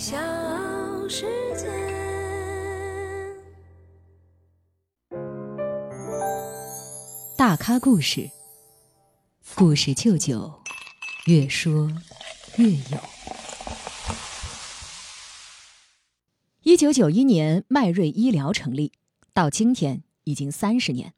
小世界。大咖故事，故事舅舅，越说越有。一九九一年，迈瑞医疗成立，到今天已经三十年。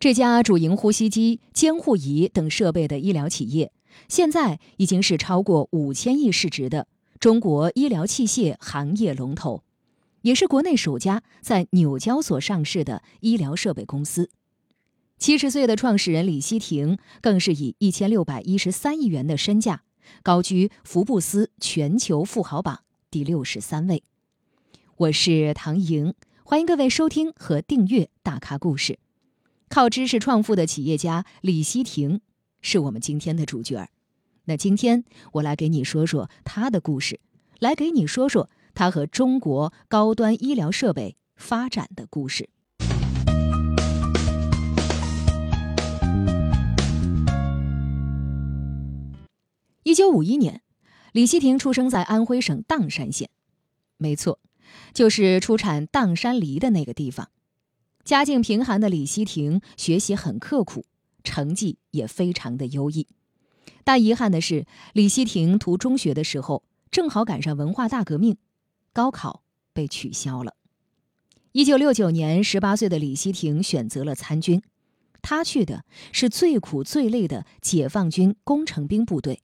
这家主营呼吸机、监护仪等设备的医疗企业，现在已经是超过五千亿市值的中国医疗器械行业龙头，也是国内首家在纽交所上市的医疗设备公司。七十岁的创始人李希廷，更是以一千六百一十三亿元的身价，高居福布斯全球富豪榜第六十三位。我是唐莹，欢迎各位收听和订阅《大咖故事》。靠知识创富的企业家李希廷，是我们今天的主角儿。那今天我来给你说说他的故事，来给你说说他和中国高端医疗设备发展的故事。一九五一年，李希廷出生在安徽省砀山县，没错，就是出产砀山梨的那个地方。家境贫寒的李希廷学习很刻苦，成绩也非常的优异。但遗憾的是，李希廷读中学的时候正好赶上文化大革命，高考被取消了。一九六九年，十八岁的李希廷选择了参军，他去的是最苦最累的解放军工程兵部队。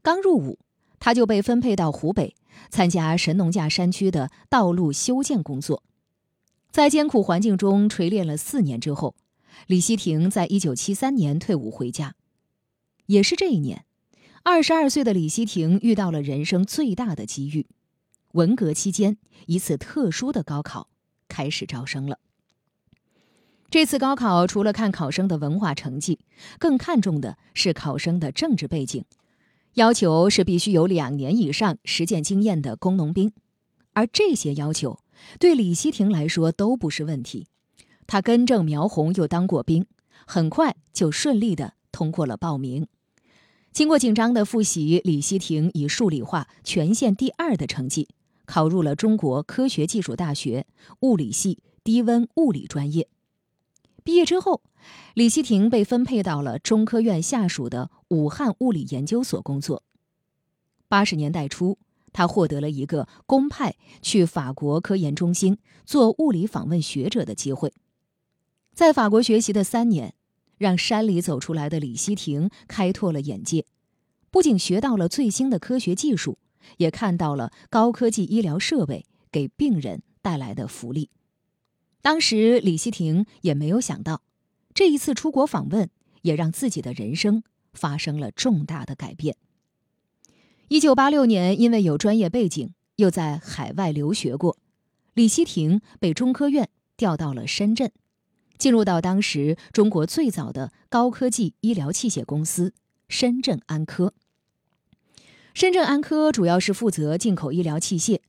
刚入伍，他就被分配到湖北参加神农架山区的道路修建工作。在艰苦环境中锤炼了四年之后，李希廷在一九七三年退伍回家。也是这一年，二十二岁的李希廷遇到了人生最大的机遇。文革期间，一次特殊的高考开始招生了。这次高考除了看考生的文化成绩，更看重的是考生的政治背景，要求是必须有两年以上实践经验的工农兵，而这些要求。对李希廷来说都不是问题，他根正苗红，又当过兵，很快就顺利的通过了报名。经过紧张的复习，李希廷以数理化全县第二的成绩考入了中国科学技术大学物理系低温物理专业。毕业之后，李希廷被分配到了中科院下属的武汉物理研究所工作。八十年代初。他获得了一个公派去法国科研中心做物理访问学者的机会，在法国学习的三年，让山里走出来的李希廷开拓了眼界，不仅学到了最新的科学技术，也看到了高科技医疗设备给病人带来的福利。当时李希廷也没有想到，这一次出国访问也让自己的人生发生了重大的改变。一九八六年，因为有专业背景，又在海外留学过，李希廷被中科院调到了深圳，进入到当时中国最早的高科技医疗器械公司深圳安科。深圳安科主要是负责进口医疗器械，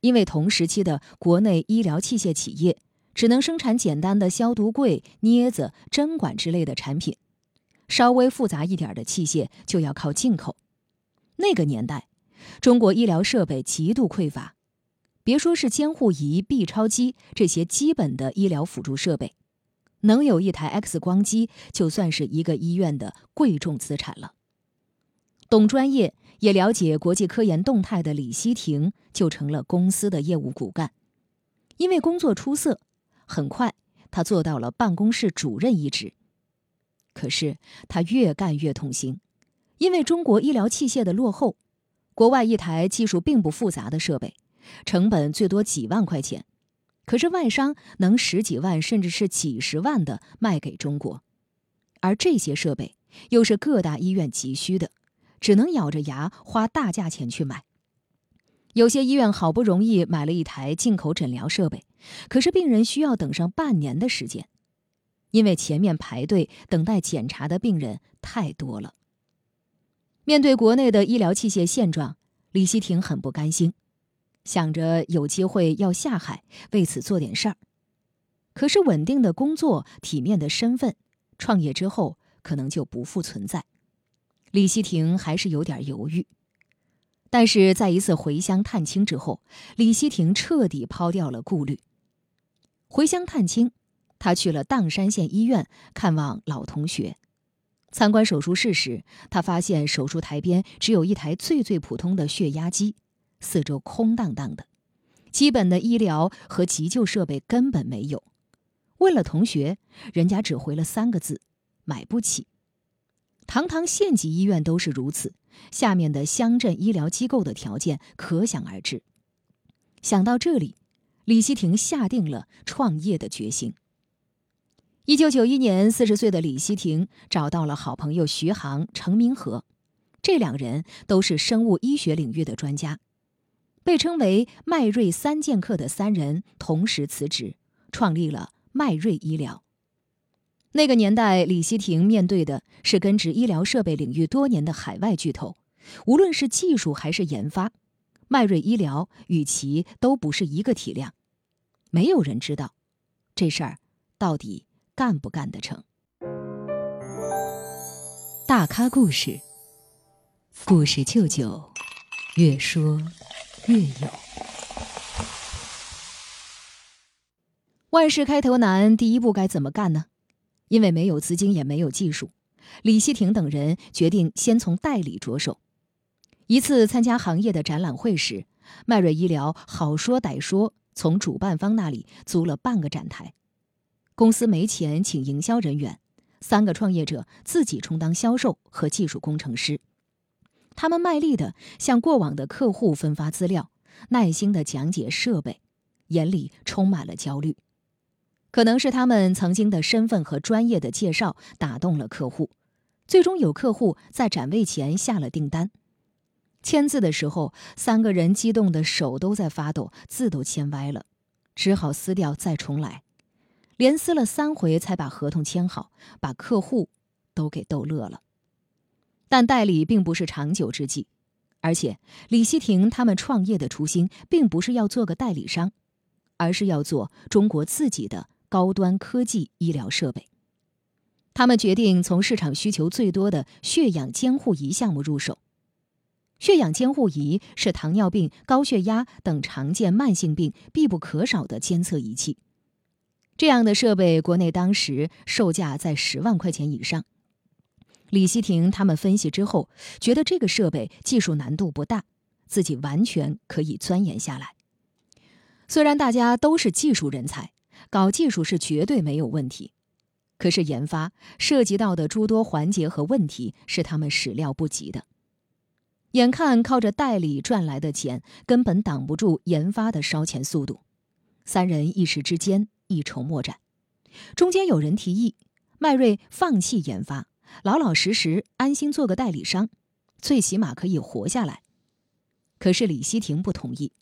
因为同时期的国内医疗器械企业只能生产简单的消毒柜、镊子、针管之类的产品，稍微复杂一点的器械就要靠进口。那个年代，中国医疗设备极度匮乏，别说是监护仪、B 超机这些基本的医疗辅助设备，能有一台 X 光机，就算是一个医院的贵重资产了。懂专业也了解国际科研动态的李希廷，就成了公司的业务骨干。因为工作出色，很快他做到了办公室主任一职。可是他越干越痛心。因为中国医疗器械的落后，国外一台技术并不复杂的设备，成本最多几万块钱，可是外商能十几万甚至是几十万的卖给中国，而这些设备又是各大医院急需的，只能咬着牙花大价钱去买。有些医院好不容易买了一台进口诊疗设备，可是病人需要等上半年的时间，因为前面排队等待检查的病人太多了。面对国内的医疗器械现状，李希廷很不甘心，想着有机会要下海为此做点事儿。可是稳定的工作、体面的身份，创业之后可能就不复存在。李希廷还是有点犹豫。但是在一次回乡探亲之后，李希廷彻底抛掉了顾虑。回乡探亲，他去了砀山县医院看望老同学。参观手术室时，他发现手术台边只有一台最最普通的血压机，四周空荡荡的，基本的医疗和急救设备根本没有。问了同学，人家只回了三个字：买不起。堂堂县级医院都是如此，下面的乡镇医疗机构的条件可想而知。想到这里，李希廷下定了创业的决心。一九九一年，四十岁的李希廷找到了好朋友徐航、程明和，这两人都是生物医学领域的专家，被称为“迈瑞三剑客”的三人同时辞职，创立了迈瑞医疗。那个年代，李希廷面对的是根植医疗设备领域多年的海外巨头，无论是技术还是研发，迈瑞医疗与其都不是一个体量。没有人知道，这事儿到底。干不干得成？大咖故事，故事舅舅，越说越有。万事开头难，第一步该怎么干呢？因为没有资金，也没有技术，李希廷等人决定先从代理着手。一次参加行业的展览会时，迈瑞医疗好说歹说，从主办方那里租了半个展台。公司没钱请营销人员，三个创业者自己充当销售和技术工程师。他们卖力地向过往的客户分发资料，耐心地讲解设备，眼里充满了焦虑。可能是他们曾经的身份和专业的介绍打动了客户，最终有客户在展位前下了订单。签字的时候，三个人激动的手都在发抖，字都签歪了，只好撕掉再重来。连撕了三回才把合同签好，把客户都给逗乐了。但代理并不是长久之计，而且李希廷他们创业的初心并不是要做个代理商，而是要做中国自己的高端科技医疗设备。他们决定从市场需求最多的血氧监护仪项目入手。血氧监护仪是糖尿病、高血压等常见慢性病必不可少的监测仪器。这样的设备，国内当时售价在十万块钱以上。李希廷他们分析之后，觉得这个设备技术难度不大，自己完全可以钻研下来。虽然大家都是技术人才，搞技术是绝对没有问题，可是研发涉及到的诸多环节和问题是他们始料不及的。眼看靠着代理赚来的钱根本挡不住研发的烧钱速度，三人一时之间。一筹莫展，中间有人提议，迈瑞放弃研发，老老实实安心做个代理商，最起码可以活下来。可是李希廷不同意，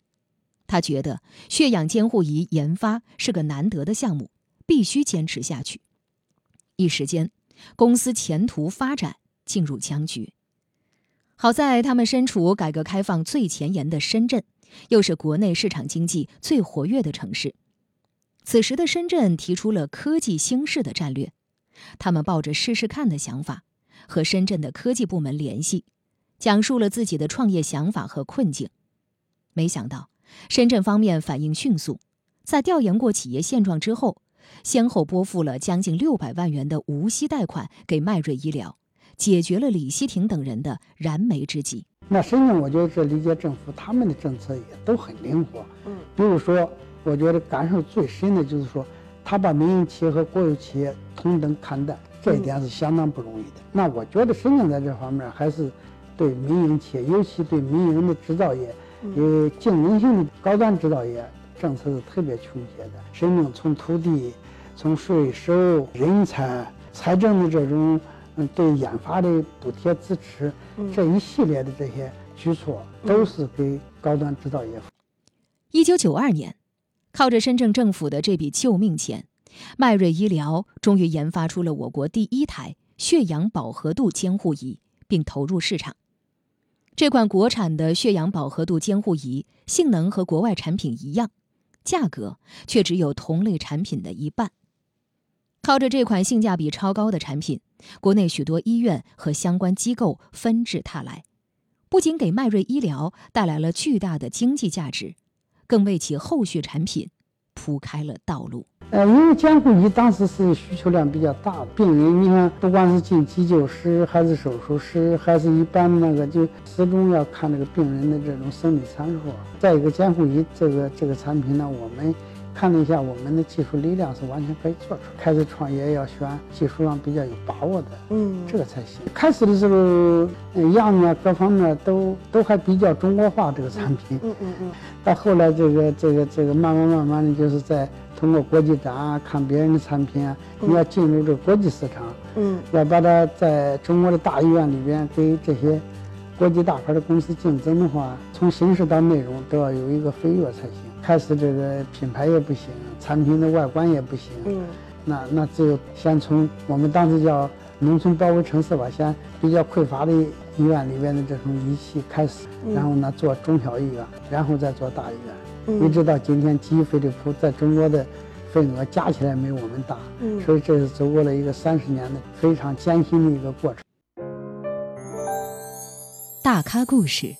他觉得血氧监护仪研发是个难得的项目，必须坚持下去。一时间，公司前途发展进入僵局。好在他们身处改革开放最前沿的深圳，又是国内市场经济最活跃的城市。此时的深圳提出了科技兴市的战略，他们抱着试试看的想法，和深圳的科技部门联系，讲述了自己的创业想法和困境。没想到，深圳方面反应迅速，在调研过企业现状之后，先后拨付了将近六百万元的无息贷款给迈瑞医疗，解决了李希廷等人的燃眉之急。那深圳，我觉得这理解政府他们的政策也都很灵活，嗯，比如说。我觉得感受最深的就是说，他把民营企业和国有企业同等看待，这一点是相当不容易的。那我觉得深圳在这方面还是对民营企业，尤其对民营的制造业、有竞争性的高端制造业政策是特别倾斜的。深圳从土地、从税收、人才、财政的这种嗯对研发的补贴支持，这一系列的这些举措，都是给高端制造业。一九九二年。靠着深圳政府的这笔救命钱，迈瑞医疗终于研发出了我国第一台血氧饱和度监护仪，并投入市场。这款国产的血氧饱和度监护仪性能和国外产品一样，价格却只有同类产品的一半。靠着这款性价比超高的产品，国内许多医院和相关机构纷至沓来，不仅给迈瑞医疗带来了巨大的经济价值，更为其后续产品铺开了道路。呃，因为监护仪当时是需求量比较大的，病人你看，不管是进急救室，还是手术室，还是一般那个，就始终要看这个病人的这种生理参数。再一个，监护仪这个这个产品呢，我们。看了一下，我们的技术力量是完全可以做出。开始创业要选技术上比较有把握的，嗯，这个才行。开始的时候，样啊各方面都都还比较中国化，这个产品，嗯嗯嗯。到后来，这个这个这个慢慢慢慢的就是在通过国际展啊，看别人的产品啊，你要进入这个国际市场，嗯，要把它在中国的大医院里边跟这些国际大牌的公司竞争的话，从形式到内容都要有一个飞跃才行。开始这个品牌也不行，产品的外观也不行，嗯，那那只有先从我们当时叫农村包围城市吧，先比较匮乏的医院里边的这种仪器开始，然后呢做中小医院，然后再做大医院，一直到今天，吉飞利浦在中国的份额加起来没我们大，嗯，所以这是走过了一个三十年的非常艰辛的一个过程。大咖故事，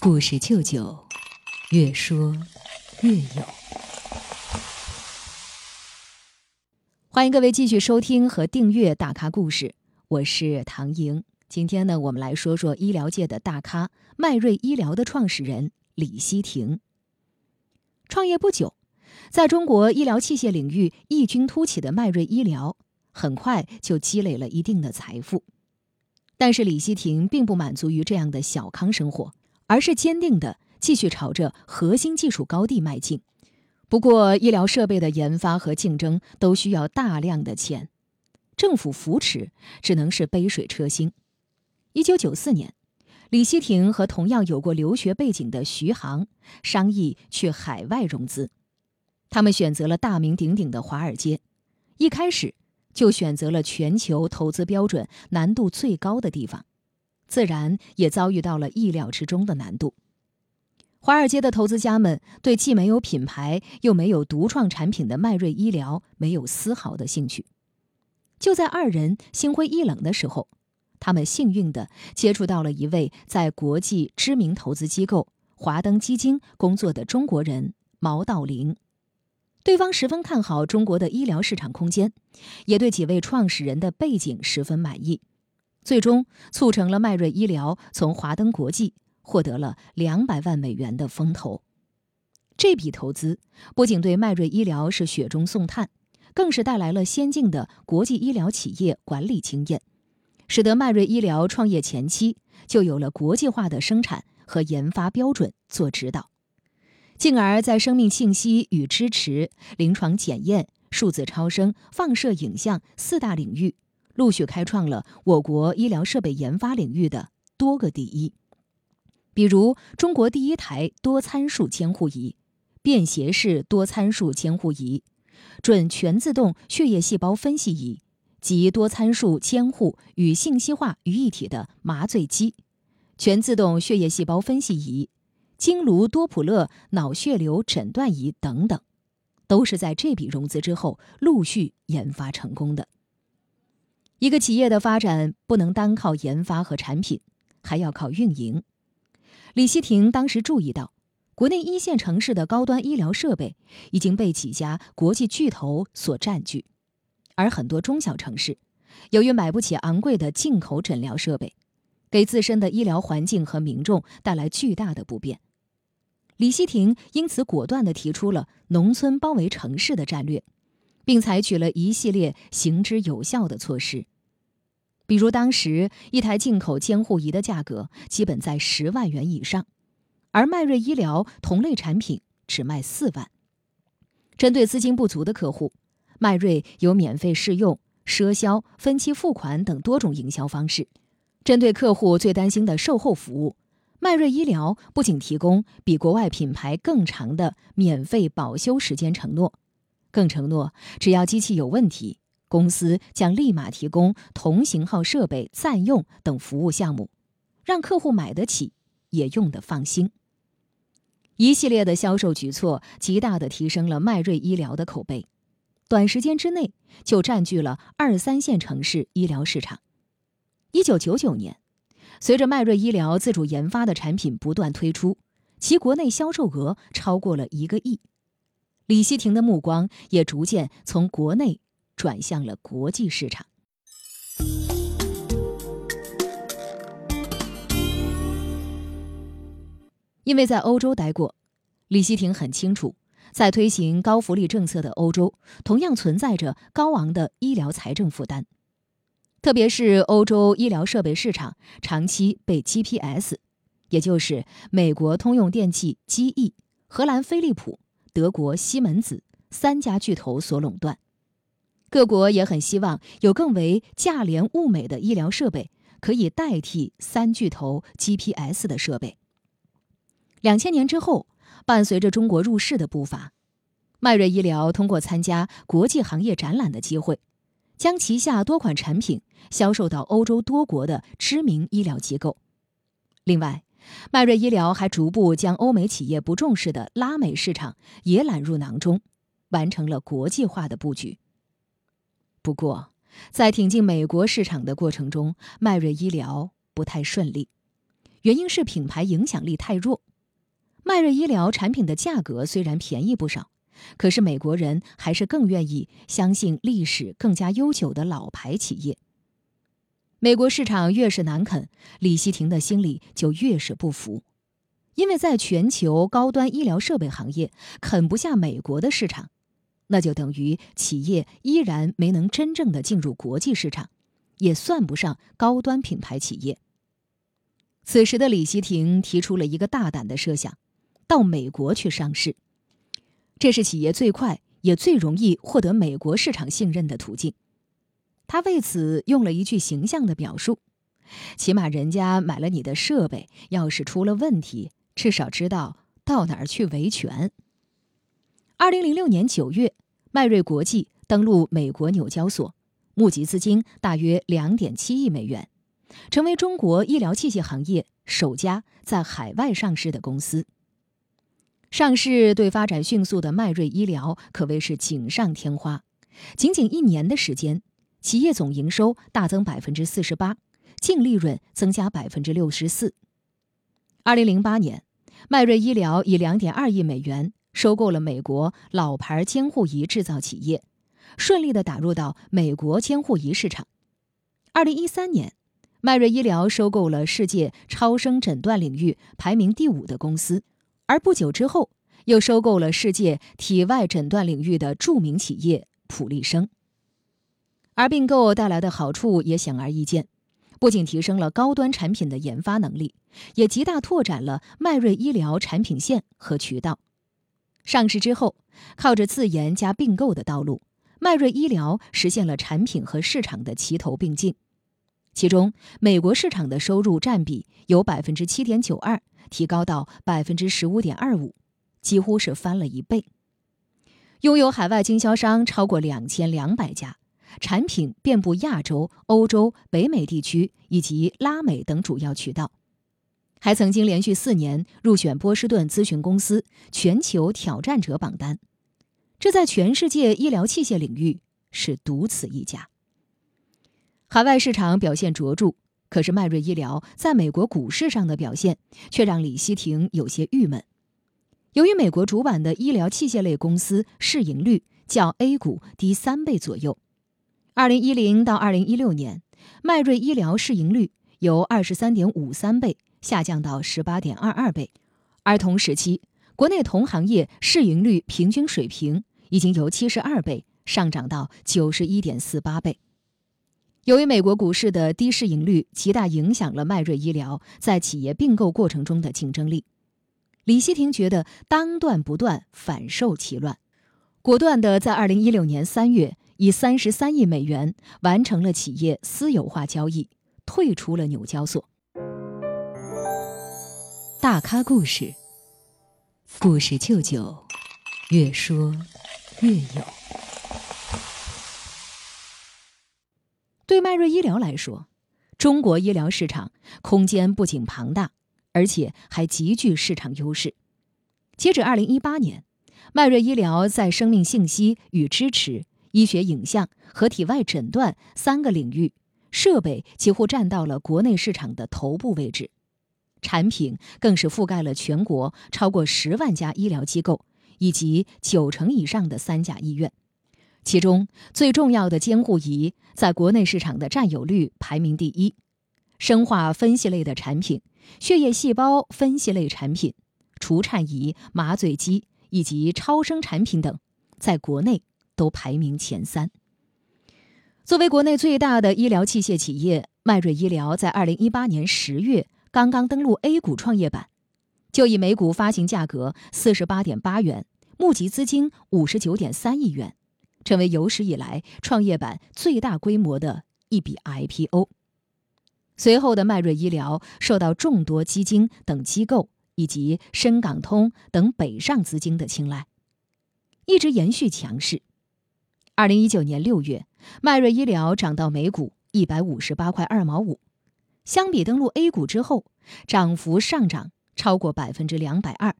故事舅舅。越说越有，欢迎各位继续收听和订阅《大咖故事》，我是唐莹。今天呢，我们来说说医疗界的大咖——迈瑞医疗的创始人李希廷。创业不久，在中国医疗器械领域异军突起的迈瑞医疗，很快就积累了一定的财富。但是李希廷并不满足于这样的小康生活，而是坚定的。继续朝着核心技术高地迈进，不过医疗设备的研发和竞争都需要大量的钱，政府扶持只能是杯水车薪。一九九四年，李希廷和同样有过留学背景的徐航商议去海外融资，他们选择了大名鼎鼎的华尔街，一开始就选择了全球投资标准难度最高的地方，自然也遭遇到了意料之中的难度。华尔街的投资家们对既没有品牌又没有独创产品的迈瑞医疗没有丝毫的兴趣。就在二人心灰意冷的时候，他们幸运地接触到了一位在国际知名投资机构华登基金工作的中国人毛道林。对方十分看好中国的医疗市场空间，也对几位创始人的背景十分满意，最终促成了迈瑞医疗从华登国际。获得了两百万美元的风投，这笔投资不仅对迈瑞医疗是雪中送炭，更是带来了先进的国际医疗企业管理经验，使得迈瑞医疗创业前期就有了国际化的生产和研发标准做指导，进而，在生命信息与支持、临床检验、数字超声、放射影像四大领域，陆续开创了我国医疗设备研发领域的多个第一。比如，中国第一台多参数监护仪、便携式多参数监护仪、准全自动血液细胞分析仪及多参数监护与信息化于一体的麻醉机、全自动血液细胞分析仪、经颅多普勒脑血流诊断仪等等，都是在这笔融资之后陆续研发成功的。一个企业的发展不能单靠研发和产品，还要靠运营。李希廷当时注意到，国内一线城市的高端医疗设备已经被几家国际巨头所占据，而很多中小城市由于买不起昂贵的进口诊疗设备，给自身的医疗环境和民众带来巨大的不便。李希廷因此果断地提出了“农村包围城市”的战略，并采取了一系列行之有效的措施。比如，当时一台进口监护仪的价格基本在十万元以上，而迈瑞医疗同类产品只卖四万。针对资金不足的客户，迈瑞有免费试用、赊销、分期付款等多种营销方式。针对客户最担心的售后服务，迈瑞医疗不仅提供比国外品牌更长的免费保修时间承诺，更承诺只要机器有问题。公司将立马提供同型号设备暂用等服务项目，让客户买得起，也用得放心。一系列的销售举措极大的提升了迈瑞医疗的口碑，短时间之内就占据了二三线城市医疗市场。一九九九年，随着迈瑞医疗自主研发的产品不断推出，其国内销售额超过了一个亿。李希廷的目光也逐渐从国内转向了国际市场。因为在欧洲待过，李希廷很清楚，在推行高福利政策的欧洲，同样存在着高昂的医疗财政负担。特别是欧洲医疗设备市场长期被 GPS，也就是美国通用电气 GE、荷兰飞利浦、德国西门子三家巨头所垄断。各国也很希望有更为价廉物美的医疗设备，可以代替三巨头 GPS 的设备。两千年之后，伴随着中国入市的步伐，迈瑞医疗通过参加国际行业展览的机会，将旗下多款产品销售到欧洲多国的知名医疗机构。另外，迈瑞医疗还逐步将欧美企业不重视的拉美市场也揽入囊中，完成了国际化的布局。不过，在挺进美国市场的过程中，迈瑞医疗不太顺利，原因是品牌影响力太弱。迈瑞医疗产品的价格虽然便宜不少，可是美国人还是更愿意相信历史更加悠久的老牌企业。美国市场越是难啃，李希廷的心里就越是不服，因为在全球高端医疗设备行业啃不下美国的市场。那就等于企业依然没能真正的进入国际市场，也算不上高端品牌企业。此时的李希廷提出了一个大胆的设想：到美国去上市，这是企业最快也最容易获得美国市场信任的途径。他为此用了一句形象的表述：“起码人家买了你的设备，要是出了问题，至少知道到哪儿去维权。”二零零六年九月，迈瑞国际登陆美国纽交所，募集资金大约两点七亿美元，成为中国医疗器械行业首家在海外上市的公司。上市对发展迅速的迈瑞医疗可谓是锦上添花，仅仅一年的时间，企业总营收大增百分之四十八，净利润增加百分之六十四。二零零八年，迈瑞医疗以两点二亿美元。收购了美国老牌监护仪制造企业，顺利的打入到美国监护仪市场。二零一三年，迈瑞医疗收购了世界超声诊断领域排名第五的公司，而不久之后又收购了世界体外诊断领域的著名企业普利生。而并购带来的好处也显而易见，不仅提升了高端产品的研发能力，也极大拓展了迈瑞医疗产品线和渠道。上市之后，靠着自研加并购的道路，迈瑞医疗实现了产品和市场的齐头并进。其中，美国市场的收入占比由百分之七点九二提高到百分之十五点二五，几乎是翻了一倍。拥有海外经销商超过两千两百家，产品遍布亚洲、欧洲、北美地区以及拉美等主要渠道。还曾经连续四年入选波士顿咨询公司全球挑战者榜单，这在全世界医疗器械领域是独此一家。海外市场表现卓著，可是迈瑞医疗在美国股市上的表现却让李希廷有些郁闷。由于美国主板的医疗器械类公司市盈率较 A 股低三倍左右，二零一零到二零一六年，迈瑞医疗市盈率由二十三点五三倍。下降到十八点二二倍，而同时期国内同行业市盈率平均水平已经由七十二倍上涨到九十一点四八倍。由于美国股市的低市盈率极大影响了迈瑞医疗在企业并购过程中的竞争力，李希廷觉得当断不断，反受其乱，果断的在二零一六年三月以三十三亿美元完成了企业私有化交易，退出了纽交所。大咖故事，故事舅舅，越说越有。对迈瑞医疗来说，中国医疗市场空间不仅庞大，而且还极具市场优势。截止二零一八年，迈瑞医疗在生命信息与支持、医学影像和体外诊断三个领域设备几乎占到了国内市场的头部位置，产品更是覆盖了全国超过十万家医疗机构以及九成以上的三甲医院。其中最重要的监护仪在国内市场的占有率排名第一，生化分析类的产品、血液细胞分析类产品、除颤仪、麻醉机以及超声产品等，在国内都排名前三。作为国内最大的医疗器械企业，迈瑞医疗在二零一八年十月刚刚登陆 A 股创业板，就以每股发行价格四十八点八元，募集资金五十九点三亿元，成为有史以来创业板最大规模的一笔 IPO。随后的迈瑞医疗受到众多基金等机构以及深港通等北上资金的青睐，一直延续强势。二零一九年六月，迈瑞医疗涨到每股一百五十八块二毛五，相比登陆 A 股之后，涨幅上涨超过百分之两百二，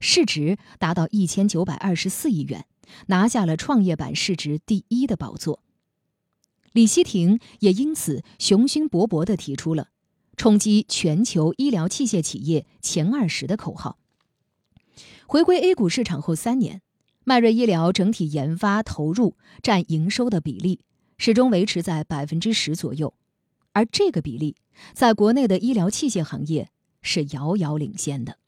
市值达到一千九百二十四亿元，拿下了创业板市值第一的宝座。李希廷也因此雄心勃勃地提出了冲击全球医疗器械企业前二十的口号。回归 A 股市场后三年。迈瑞医疗整体研发投入占营收的比例始终维持在百分之十左右，而这个比例在国内的医疗器械行业是遥遥领先的。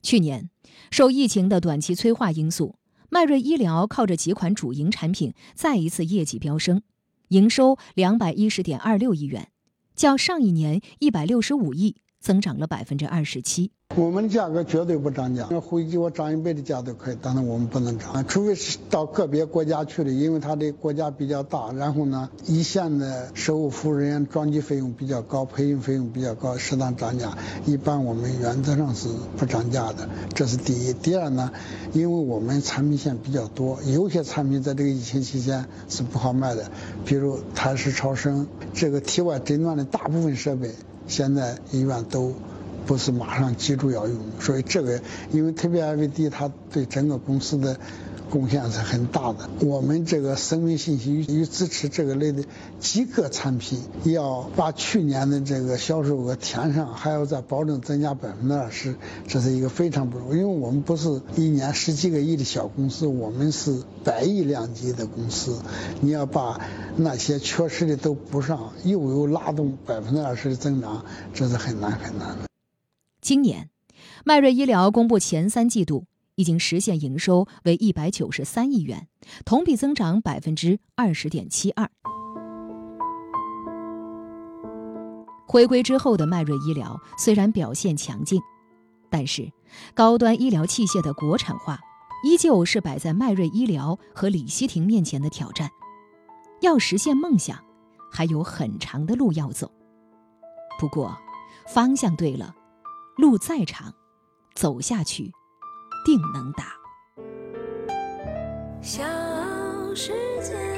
去年，受疫情的短期催化因素，迈瑞医疗靠着几款主营产品再一次业绩飙升，营收两百一十点二六亿元，较上一年一百六十五亿增长了百分之二十七。我们的价格绝对不涨价，那回给我涨一倍的价都可以，但是我们不能涨，除非是到个别国家去的，因为它的国家比较大，然后呢，一线的售后服务人员装机费用比较高，培训费用比较高，适当涨价。一般我们原则上是不涨价的，这是第一。第二呢，因为我们产品线比较多，有些产品在这个疫情期间是不好卖的，比如胎式超声，这个体外诊断的大部分设备，现在医院都。不是马上急住要用，所以这个因为特别 IVD 它对整个公司的贡献是很大的。我们这个生命信息与支持这个类的几个产品，要把去年的这个销售额填上，还要再保证增加百分之二十，这是一个非常不容易。因为我们不是一年十几个亿的小公司，我们是百亿量级的公司，你要把那些缺失的都补上，又有拉动百分之二十的增长，这是很难很难的。今年，迈瑞医疗公布前三季度已经实现营收为一百九十三亿元，同比增长百分之二十点七二。回归之后的迈瑞医疗虽然表现强劲，但是高端医疗器械的国产化依旧是摆在迈瑞医疗和李希廷面前的挑战。要实现梦想，还有很长的路要走。不过，方向对了。路再长，走下去，定能打。小世界。